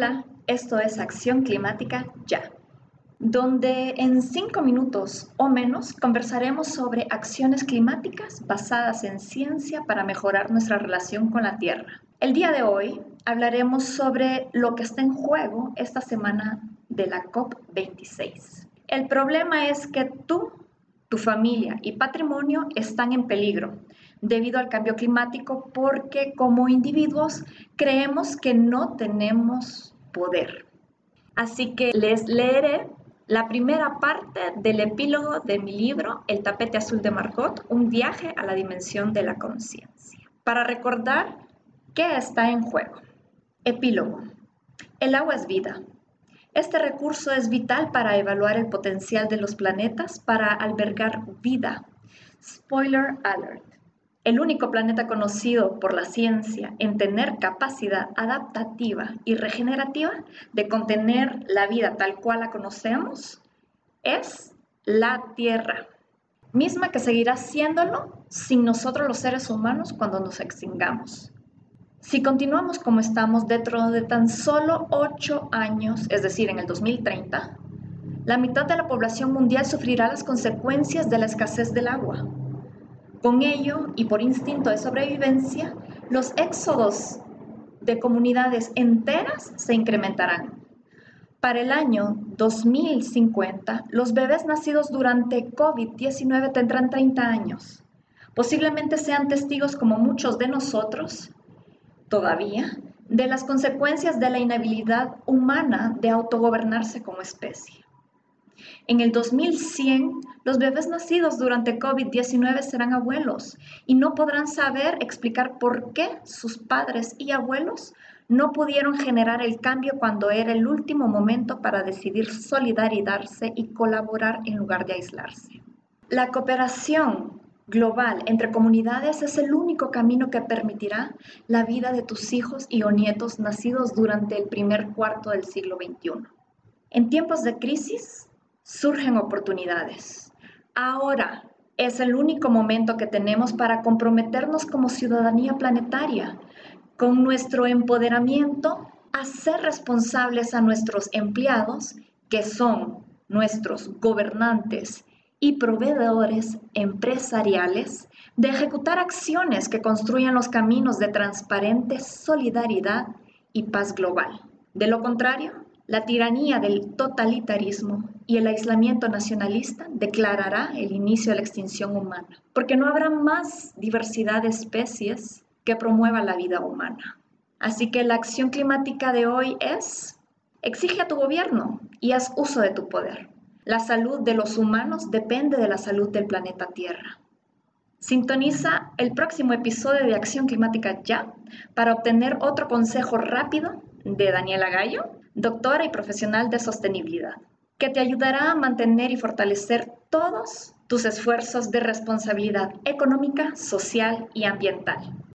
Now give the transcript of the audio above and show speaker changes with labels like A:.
A: Hola, esto es Acción Climática Ya, donde en cinco minutos o menos conversaremos sobre acciones climáticas basadas en ciencia para mejorar nuestra relación con la Tierra. El día de hoy hablaremos sobre lo que está en juego esta semana de la COP26. El problema es que tú, tu familia y patrimonio están en peligro debido al cambio climático porque como individuos creemos que no tenemos poder. Así que les leeré la primera parte del epílogo de mi libro El tapete azul de Margot, un viaje a la dimensión de la conciencia, para recordar qué está en juego. Epílogo. El agua es vida. Este recurso es vital para evaluar el potencial de los planetas para albergar vida. Spoiler alert el único planeta conocido por la ciencia en tener capacidad adaptativa y regenerativa de contener la vida tal cual la conocemos, es la Tierra, misma que seguirá siéndolo sin nosotros los seres humanos cuando nos extingamos. Si continuamos como estamos dentro de tan solo 8 años, es decir, en el 2030, la mitad de la población mundial sufrirá las consecuencias de la escasez del agua con ello, y por instinto de sobrevivencia, los éxodos de comunidades enteras se incrementarán. Para el año 2050, los bebés nacidos durante COVID-19 tendrán 30 años. Posiblemente sean testigos, como muchos de nosotros, todavía, de las consecuencias de la inhabilidad humana de autogobernarse como especie. En el 2100, los bebés nacidos durante COVID-19 serán abuelos y no podrán saber explicar por qué sus padres y abuelos no pudieron generar el cambio cuando era el último momento para decidir solidarizarse y colaborar en lugar de aislarse. La cooperación global entre comunidades es el único camino que permitirá la vida de tus hijos y nietos nacidos durante el primer cuarto del siglo XXI. En tiempos de crisis, surgen oportunidades. Ahora es el único momento que tenemos para comprometernos como ciudadanía planetaria con nuestro empoderamiento a ser responsables a nuestros empleados, que son nuestros gobernantes y proveedores empresariales, de ejecutar acciones que construyan los caminos de transparente solidaridad y paz global. De lo contrario, la tiranía del totalitarismo y el aislamiento nacionalista declarará el inicio de la extinción humana, porque no habrá más diversidad de especies que promueva la vida humana. Así que la acción climática de hoy es, exige a tu gobierno y haz uso de tu poder. La salud de los humanos depende de la salud del planeta Tierra. Sintoniza el próximo episodio de Acción Climática Ya para obtener otro consejo rápido de Daniela Gallo doctora y profesional de sostenibilidad, que te ayudará a mantener y fortalecer todos tus esfuerzos de responsabilidad económica, social y ambiental.